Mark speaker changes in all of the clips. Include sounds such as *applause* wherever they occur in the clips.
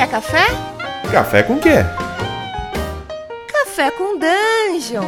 Speaker 1: Quer café?
Speaker 2: Café com quê?
Speaker 1: Café com Dungeon.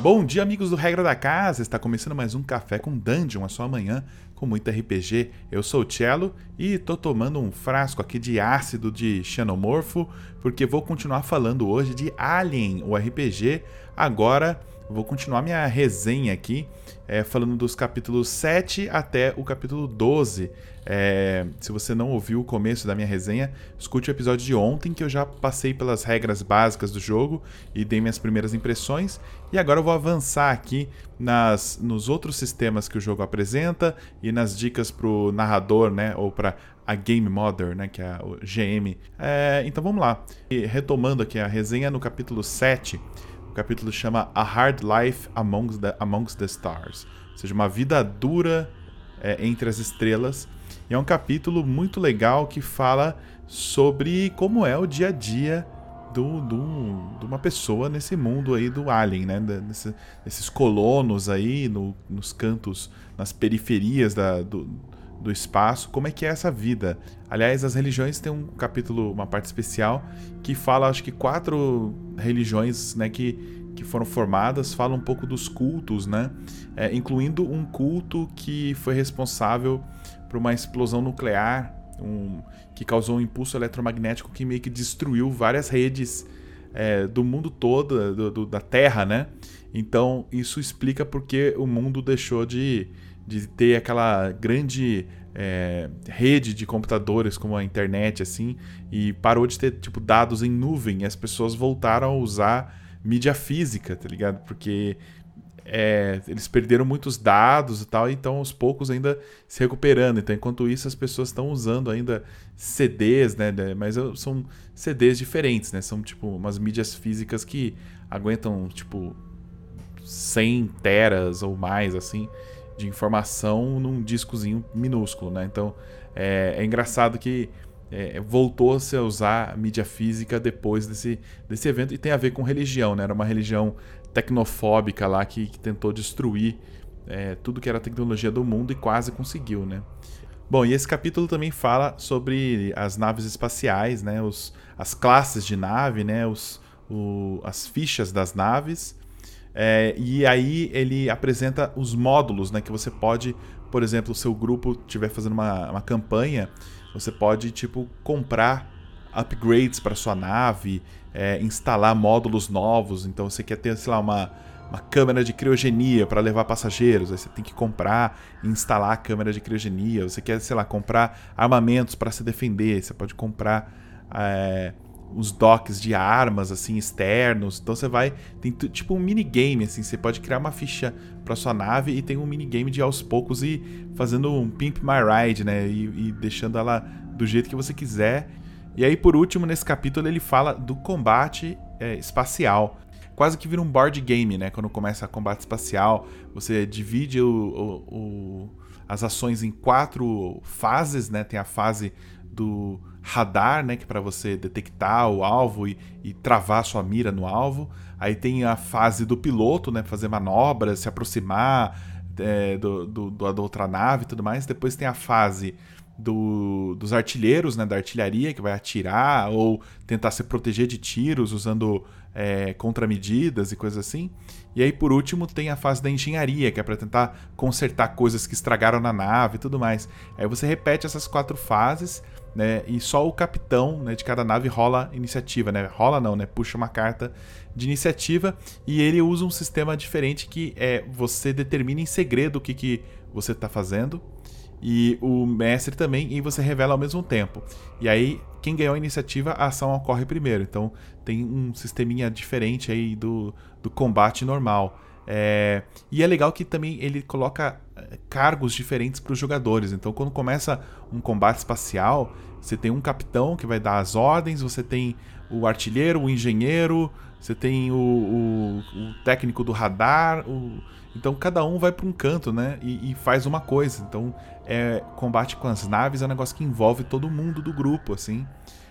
Speaker 2: Bom dia, amigos do Regra da Casa! Está começando mais um Café com Dungeon, a sua manhã com muito RPG. Eu sou o Cello e tô tomando um frasco aqui de ácido de xenomorfo, porque vou continuar falando hoje de Alien, o RPG. Agora vou continuar minha resenha aqui, é, falando dos capítulos 7 até o capítulo 12. É, se você não ouviu o começo da minha resenha, escute o episódio de ontem que eu já passei pelas regras básicas do jogo e dei minhas primeiras impressões. E agora eu vou avançar aqui nas, nos outros sistemas que o jogo apresenta e nas dicas para o narrador, né, ou para a Game Mother, né, que é o GM. É, então vamos lá. E retomando aqui a resenha no capítulo 7, o capítulo chama A Hard Life Amongst the, Amongst the Stars, ou seja, uma vida dura é, entre as estrelas. E é um capítulo muito legal que fala sobre como é o dia a dia do, do, de uma pessoa nesse mundo aí do Alien, né? Desse, colonos aí no, nos cantos, nas periferias da, do, do espaço, como é que é essa vida. Aliás, as religiões têm um capítulo, uma parte especial, que fala, acho que quatro religiões, né, que, que foram formadas, fala um pouco dos cultos, né, é, incluindo um culto que foi responsável por uma explosão nuclear, um, que causou um impulso eletromagnético que meio que destruiu várias redes é, do mundo todo, do, do, da Terra, né? Então isso explica porque o mundo deixou de, de ter aquela grande é, rede de computadores como a internet assim e parou de ter tipo dados em nuvem e as pessoas voltaram a usar mídia física, tá ligado? Porque é, eles perderam muitos dados e tal, então aos poucos ainda se recuperando. Então, enquanto isso, as pessoas estão usando ainda CDs, né? Mas são CDs diferentes, né? São tipo umas mídias físicas que aguentam tipo 100 teras ou mais, assim, de informação num discozinho minúsculo, né? Então é, é engraçado que é, voltou-se a usar mídia física depois desse, desse evento e tem a ver com religião, né? Era uma religião tecnofóbica lá que, que tentou destruir é, tudo que era tecnologia do mundo e quase conseguiu, né? Bom, e esse capítulo também fala sobre as naves espaciais, né? Os, as classes de nave, né? Os, o, as fichas das naves é, e aí ele apresenta os módulos, né? Que você pode, por exemplo, o seu grupo estiver fazendo uma, uma campanha, você pode, tipo, comprar upgrades para sua nave, é, instalar módulos novos. Então você quer ter, sei lá, uma, uma câmera de criogenia para levar passageiros. Aí você tem que comprar e instalar a câmera de criogenia. Você quer, sei lá, comprar armamentos para se defender. Você pode comprar. É, os docks de armas assim externos. Então você vai tem tipo um minigame assim, você pode criar uma ficha para sua nave e tem um minigame de aos poucos e fazendo um pimp my ride, né, e, e deixando ela do jeito que você quiser. E aí por último nesse capítulo ele fala do combate é, espacial. Quase que vira um board game, né? Quando começa a combate espacial, você divide o, o, o, as ações em quatro fases, né? Tem a fase do radar, né, que é para você detectar o alvo e, e travar sua mira no alvo. Aí tem a fase do piloto, né, fazer manobras, se aproximar é, do, do, do, da outra nave e tudo mais. Depois tem a fase do, dos artilheiros, né, da artilharia, que vai atirar ou tentar se proteger de tiros usando é, contramedidas e coisas assim. E aí, por último, tem a fase da engenharia, que é para tentar consertar coisas que estragaram na nave e tudo mais. Aí você repete essas quatro fases né? E só o capitão né, de cada nave rola iniciativa, né? Rola não, né? Puxa uma carta de iniciativa e ele usa um sistema diferente que é você determina em segredo o que, que você está fazendo e o mestre também e você revela ao mesmo tempo. E aí quem ganhou a iniciativa, a ação ocorre primeiro. Então tem um sisteminha diferente aí do, do combate normal. É, e é legal que também ele coloca é, cargos diferentes para os jogadores. Então, quando começa um combate espacial, você tem um capitão que vai dar as ordens, você tem o artilheiro, o engenheiro, você tem o, o, o técnico do radar. O... Então, cada um vai para um canto né? E, e, faz uma coisa. Então, é, combate com as naves é um negócio que envolve todo mundo do grupo, assim.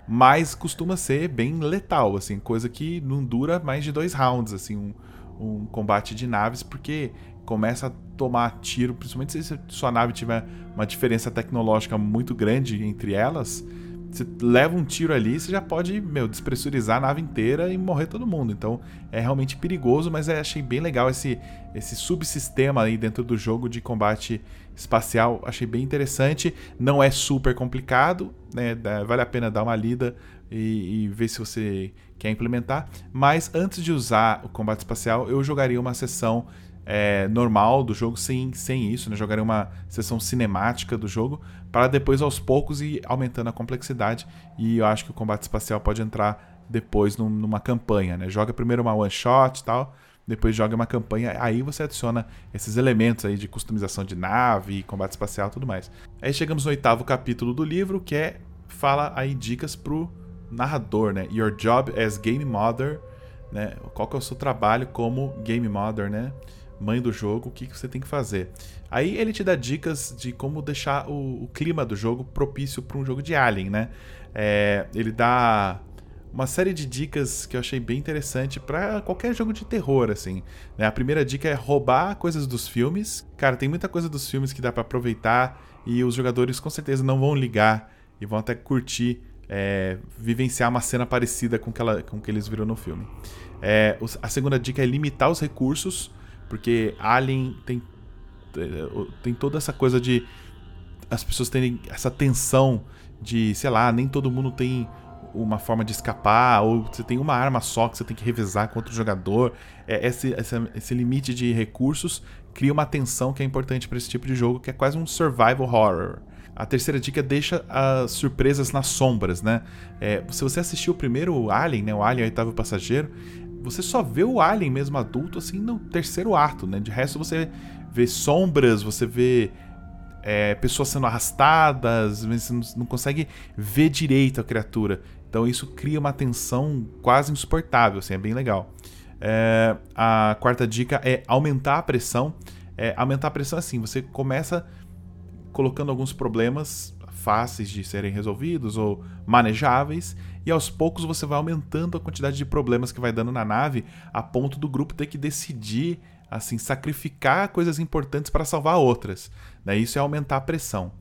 Speaker 2: Mas costuma ser bem letal, assim, coisa que não dura mais de dois rounds, assim. Um, um combate de naves, porque começa a tomar tiro, principalmente se sua nave tiver uma diferença tecnológica muito grande entre elas, você leva um tiro ali, você já pode, meu, despressurizar a nave inteira e morrer todo mundo. Então é realmente perigoso, mas eu achei bem legal esse, esse subsistema aí dentro do jogo de combate espacial. Achei bem interessante. Não é super complicado, né? Vale a pena dar uma lida e, e ver se você quer implementar. Mas antes de usar o combate espacial, eu jogaria uma sessão é, normal do jogo sem, sem isso, né? Jogaria uma sessão cinemática do jogo para depois aos poucos ir aumentando a complexidade. E eu acho que o combate espacial pode entrar depois num, numa campanha, né? Joga primeiro uma one shot e tal, depois joga uma campanha, aí você adiciona esses elementos aí de customização de nave, combate espacial, tudo mais. Aí chegamos no oitavo capítulo do livro, que é fala aí dicas pro narrador, né? Your job as game mother, né? Qual que é o seu trabalho como game mother, né? Mãe do jogo, o que, que você tem que fazer. Aí ele te dá dicas de como deixar o, o clima do jogo propício para um jogo de Alien, né? É, ele dá uma série de dicas que eu achei bem interessante para qualquer jogo de terror, assim. Né? A primeira dica é roubar coisas dos filmes. Cara, tem muita coisa dos filmes que dá para aproveitar e os jogadores com certeza não vão ligar e vão até curtir é, vivenciar uma cena parecida com que, com que eles viram no filme. É, a segunda dica é limitar os recursos porque Alien tem, tem toda essa coisa de as pessoas terem essa tensão de, sei lá, nem todo mundo tem uma forma de escapar, ou você tem uma arma só que você tem que revezar com outro jogador. É, esse, esse, esse limite de recursos cria uma tensão que é importante para esse tipo de jogo, que é quase um survival horror. A terceira dica é deixa as surpresas nas sombras, né? É, se você assistiu o primeiro Alien, né, o Alien Oitavo Passageiro, você só vê o Alien mesmo adulto assim no terceiro ato, né? De resto você vê sombras, você vê é, pessoas sendo arrastadas, você não consegue ver direito a criatura. Então isso cria uma tensão quase insuportável, assim, é bem legal. É, a quarta dica é aumentar a pressão. É, aumentar a pressão assim, você começa colocando alguns problemas fáceis de serem resolvidos ou manejáveis e aos poucos você vai aumentando a quantidade de problemas que vai dando na nave, a ponto do grupo ter que decidir, assim, sacrificar coisas importantes para salvar outras. Né? Isso é aumentar a pressão.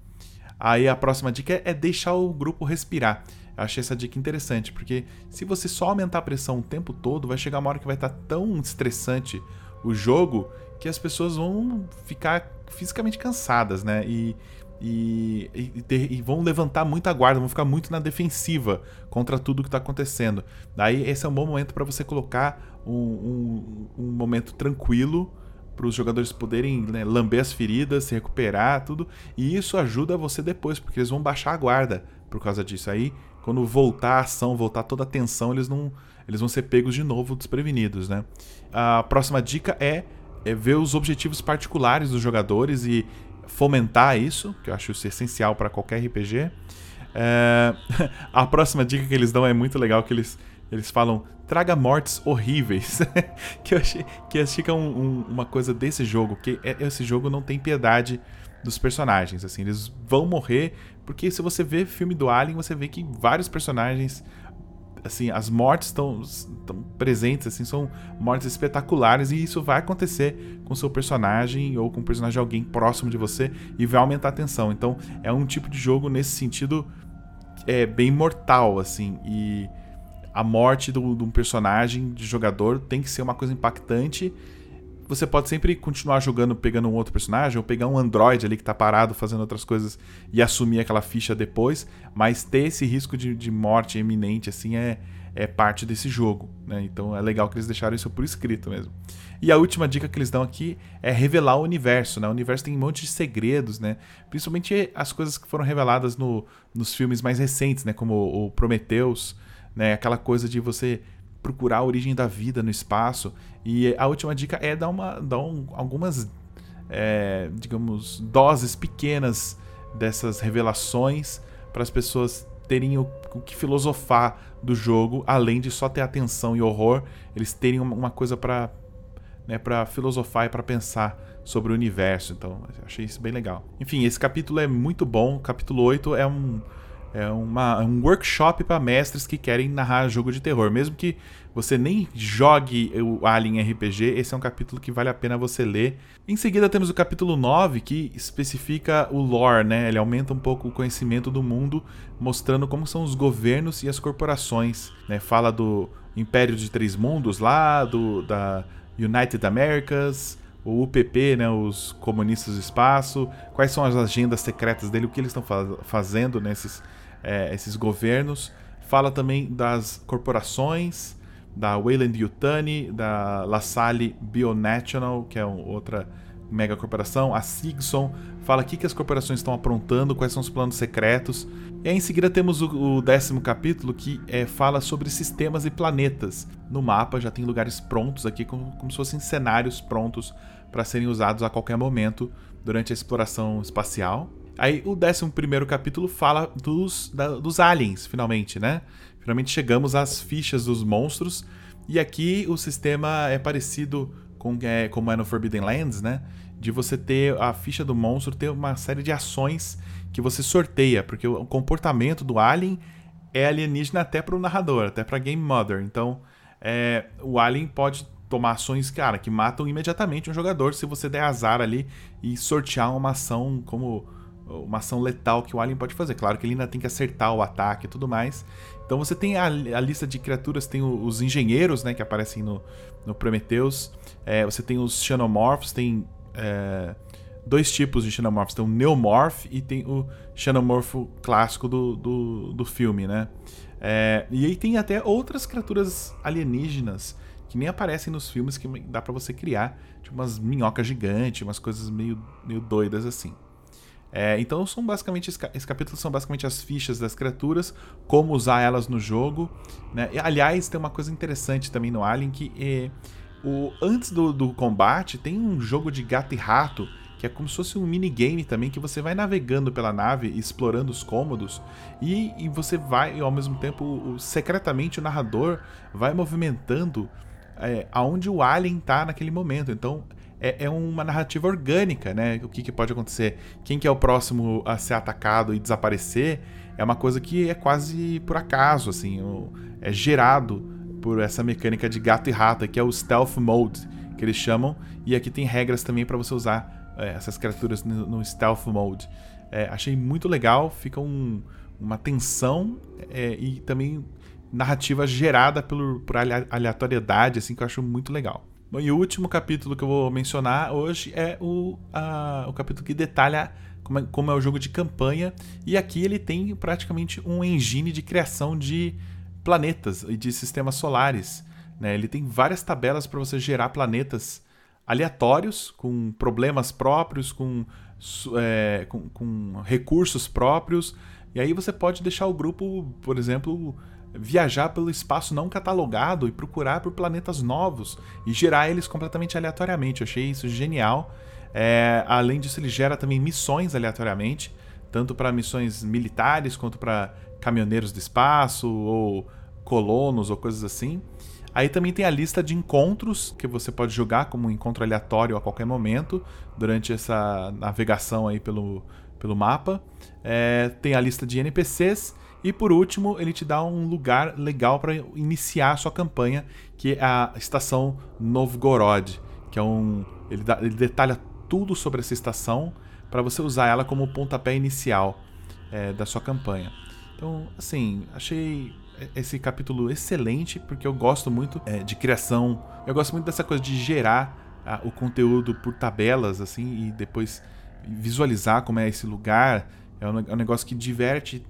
Speaker 2: Aí a próxima dica é, deixar o grupo respirar. Eu achei essa dica interessante, porque se você só aumentar a pressão o tempo todo, vai chegar uma hora que vai estar tão estressante o jogo que as pessoas vão ficar fisicamente cansadas, né? E e, e, e, vão levantar muita guarda, vão ficar muito na defensiva contra tudo que está acontecendo. Daí esse é um bom momento para você colocar um, um, um momento tranquilo para os jogadores poderem né, lamber as feridas, se recuperar, tudo. E isso ajuda você depois, porque eles vão baixar a guarda por causa disso. Aí, quando voltar a ação, voltar toda a tensão, eles não, eles vão ser pegos de novo desprevenidos, né? A próxima dica é, é ver os objetivos particulares dos jogadores e fomentar isso, que eu acho isso essencial para qualquer RPG. É... *laughs* a próxima dica que eles dão é muito legal, que eles, eles falam traga mortes horríveis, *laughs* que eu achei que é um, um, uma coisa desse jogo, que é, esse jogo não tem piedade dos personagens, assim, eles vão morrer, porque se você vê filme do Alien, você vê que vários personagens assim, as mortes estão presentes, assim, são mortes espetaculares e isso vai acontecer com seu personagem ou com o personagem de alguém próximo de você e vai aumentar a tensão. Então, é um tipo de jogo nesse sentido é bem mortal, assim, e a morte de um personagem de jogador tem que ser uma coisa impactante você pode sempre continuar jogando pegando um outro personagem, ou pegar um android ali que tá parado fazendo outras coisas e assumir aquela ficha depois, mas ter esse risco de, de morte eminente, assim, é, é parte desse jogo, né? Então é legal que eles deixaram isso por escrito mesmo. E a última dica que eles dão aqui é revelar o universo, né? O universo tem um monte de segredos, né? Principalmente as coisas que foram reveladas no, nos filmes mais recentes, né? Como o Prometheus, né? Aquela coisa de você procurar a origem da vida no espaço. E a última dica é dar, uma, dar um, algumas, é, digamos, doses pequenas dessas revelações para as pessoas terem o, o, que filosofar do jogo, além de só ter atenção e horror, eles terem uma, uma coisa para né, para filosofar e para pensar sobre o universo. Então, achei isso bem legal. Enfim, esse capítulo é muito bom. O capítulo 8 é um é uma, um workshop para mestres que querem narrar jogo de terror. Mesmo que você nem jogue o Alien RPG, esse é um capítulo que vale a pena você ler. Em seguida temos o capítulo 9, que especifica o lore, né? Ele aumenta um pouco o conhecimento do mundo, mostrando como são os governos e as corporações. Né? Fala do Império de Três Mundos lá, do, da United Americas, o UPP, né, os comunistas do espaço, quais são as agendas secretas dele, o que eles estão fazendo nesses é, esses governos. Fala também das corporações, da Wayland Yutani, da LaSalle Bionational, que é outra mega corporação, a Sigson, fala o que, que as corporações estão aprontando, quais são os planos secretos. E aí, em seguida temos o, o décimo capítulo que é, fala sobre sistemas e planetas. No mapa já tem lugares prontos aqui, como, como se fossem cenários prontos para serem usados a qualquer momento durante a exploração espacial. Aí o 11 capítulo fala dos, da, dos aliens, finalmente, né? Finalmente chegamos às fichas dos monstros. E aqui o sistema é parecido com é, como é no Forbidden Lands, né? De você ter a ficha do monstro, ter uma série de ações que você sorteia, porque o comportamento do alien é alienígena até para o narrador, até para Game Mother. Então, é, o alien pode tomar ações, cara, que matam imediatamente um jogador se você der azar ali e sortear uma ação como uma ação letal que o alien pode fazer. Claro que ele ainda tem que acertar o ataque e tudo mais. Então você tem a, a lista de criaturas, tem os engenheiros, né, que aparecem no, no Prometheus. É, você tem os Xenomorphs, tem é, dois tipos de Xenomorphs. Tem o Neomorph e tem o Xenomorfo clássico do, do, do filme, né? É, e aí tem até outras criaturas alienígenas que nem aparecem nos filmes que dá para você criar, tipo umas minhocas gigantes, umas coisas meio, meio doidas assim. É, então são basicamente esse capítulo são basicamente as fichas das criaturas, como usar elas no jogo. Né? E, aliás, tem uma coisa interessante também no Alien que é, o, antes do, do, combate tem um jogo de gato e rato que é como se fosse um minigame também que você vai navegando pela nave, explorando os cômodos e, e você vai ao mesmo tempo o, secretamente o narrador vai movimentando é, aonde o alien está naquele momento. Então é, é, uma narrativa orgânica, né? O que, que, pode acontecer? Quem que é o próximo a ser atacado e desaparecer é uma coisa que é quase por acaso, assim, é gerado por essa mecânica de gato e rato, que é o stealth mode que eles chamam, e aqui tem regras também para você usar é, essas criaturas no, no stealth mode. É, achei muito legal, fica um, uma tensão é, e também narrativa gerada por, por aleatoriedade, assim, que eu acho muito legal. Bom, e o último capítulo que eu vou mencionar hoje é o, a, o capítulo que detalha como é, como é, o jogo de campanha. E aqui ele tem praticamente um engine de criação de planetas e de sistemas solares. Né? Ele tem várias tabelas para você gerar planetas aleatórios, com problemas próprios, com, é, com, com recursos próprios. E aí você pode deixar o grupo, por exemplo, viajar pelo espaço não catalogado e procurar por planetas novos e gerar eles completamente aleatoriamente. Eu achei isso genial. É, além disso, ele gera também missões aleatoriamente, tanto para missões militares quanto para caminhoneiros do espaço ou colonos ou coisas assim. Aí também tem a lista de encontros que você pode jogar como um encontro aleatório a qualquer momento durante essa navegação aí pelo, pelo mapa. É, tem a lista de NPCs e por último, ele te dá um lugar legal para iniciar a sua campanha, que é a estação Novgorod, que é um ele, dá, ele detalha tudo sobre essa estação para você usar ela como pontapé inicial é, da sua campanha. Então, assim, achei esse capítulo excelente porque eu gosto muito é, de criação, eu gosto muito dessa coisa de gerar o conteúdo por tabelas assim e depois visualizar como é esse lugar. É um, é um negócio que diverte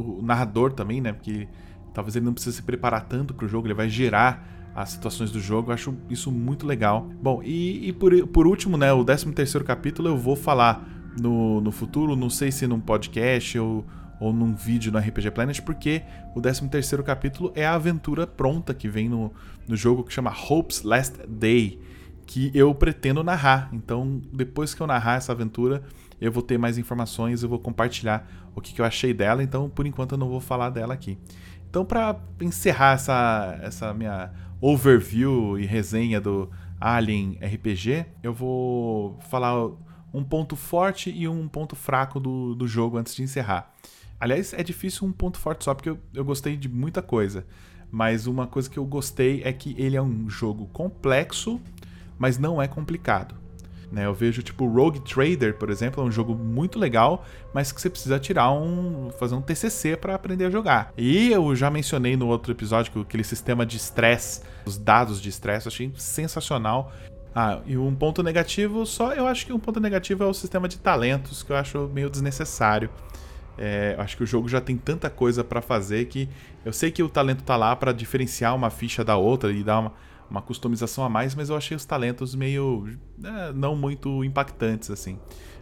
Speaker 2: o narrador também, né? Porque talvez ele não precise se preparar tanto para o jogo, ele vai gerar as situações do jogo. Eu acho isso muito legal. Bom, e, e por, por último, né? O 13 terceiro capítulo eu vou falar no, no futuro, não sei se num podcast ou, ou num vídeo no RPG Planet, porque o 13 terceiro capítulo é a aventura pronta que vem no, no jogo que chama Hope's Last Day, que eu pretendo narrar. Então, depois que eu narrar essa aventura, eu vou ter mais informações, eu vou compartilhar o que, que eu achei dela, então por enquanto eu não vou falar dela aqui. Então, para encerrar essa, essa minha overview e resenha do Alien RPG, eu vou falar um ponto forte e um ponto fraco do, do jogo antes de encerrar. Aliás, é difícil um ponto forte só, porque eu, eu gostei de muita coisa. Mas uma coisa que eu gostei é que ele é um jogo complexo, mas não é complicado. Né? Eu vejo tipo Rogue Trader, por exemplo, é um jogo muito legal, mas que você precisa tirar um, fazer um TCC para aprender a jogar. E eu já mencionei no outro episódio que aquele sistema de estresse, os dados de estresse, eu achei sensacional. Ah, e um ponto negativo, só eu acho que um ponto negativo é o sistema de talentos, que eu acho meio desnecessário. É, acho que o jogo já tem tanta coisa para fazer que eu sei que o talento tá lá para diferenciar uma ficha da outra e dar uma, uma customização a mais, mas eu achei os talentos meio é, não muito impactantes assim.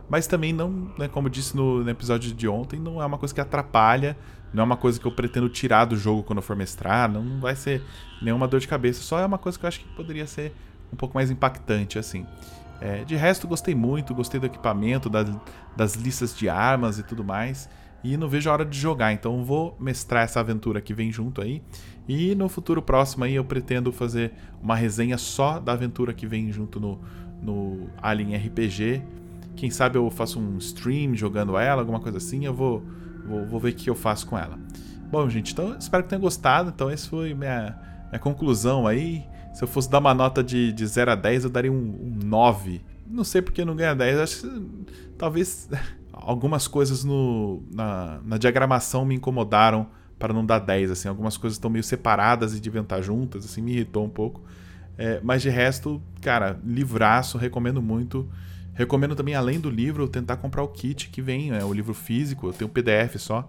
Speaker 2: Mas também não, né, como eu disse no, no, episódio de ontem, não é uma coisa que atrapalha, não é uma coisa que eu pretendo tirar do jogo quando for mestrar, não vai ser nenhuma dor de cabeça, só é uma coisa que eu acho que poderia ser um pouco mais impactante assim. É, de resto, gostei muito, gostei do equipamento, da, das listas de armas e tudo mais e não vejo a hora de jogar. Então vou mestrar essa aventura que vem junto aí. E no futuro próximo aí eu pretendo fazer uma resenha só da aventura que vem junto no, no Alien RPG. Quem sabe eu faço um stream jogando ela, alguma coisa assim. Eu vou, vou, vou ver o que eu faço com ela. Bom, gente, então espero que tenham gostado. Então, essa foi minha, minha conclusão aí. Se eu fosse dar uma nota de, de 0 a 10, eu daria um, um 9. Não sei porque não ganha 10. Acho que talvez algumas coisas no, na, na, diagramação me incomodaram para não dar 10, assim, algumas coisas estão meio separadas e deviam estar juntas, assim, me irritou um pouco. É, mas de resto, cara, livraço, recomendo muito. Recomendo também, além do livro, tentar comprar o kit que vem, é, o livro físico, eu tenho PDF só.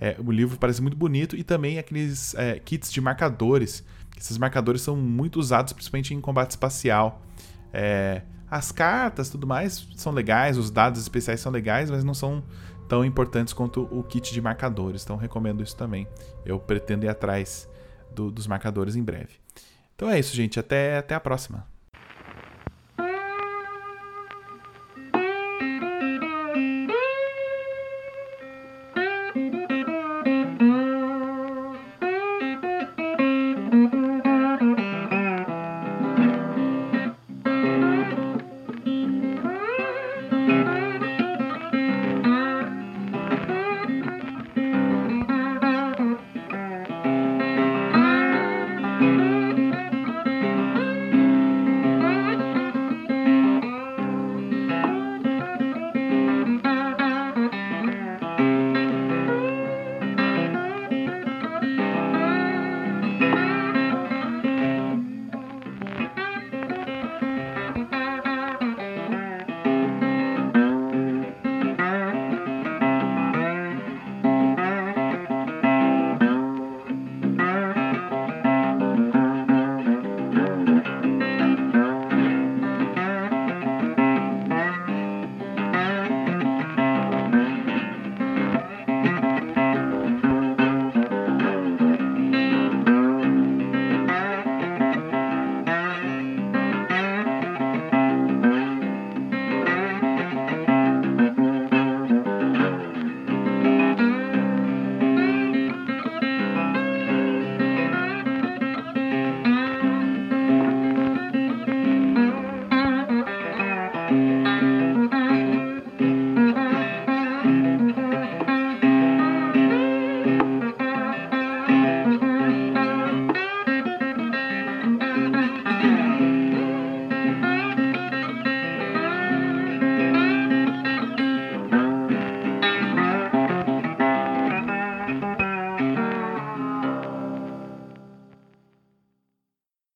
Speaker 2: É, o livro parece muito bonito e também aqueles é, kits de marcadores. Esses marcadores são muito usados, principalmente em combate espacial. É, as cartas, tudo mais, são legais, os dados especiais são legais, mas não são tão importantes quanto o kit de marcadores. Então recomendo isso também. Eu pretendo ir atrás do, dos marcadores em breve. Então é isso, gente. Até, até a próxima.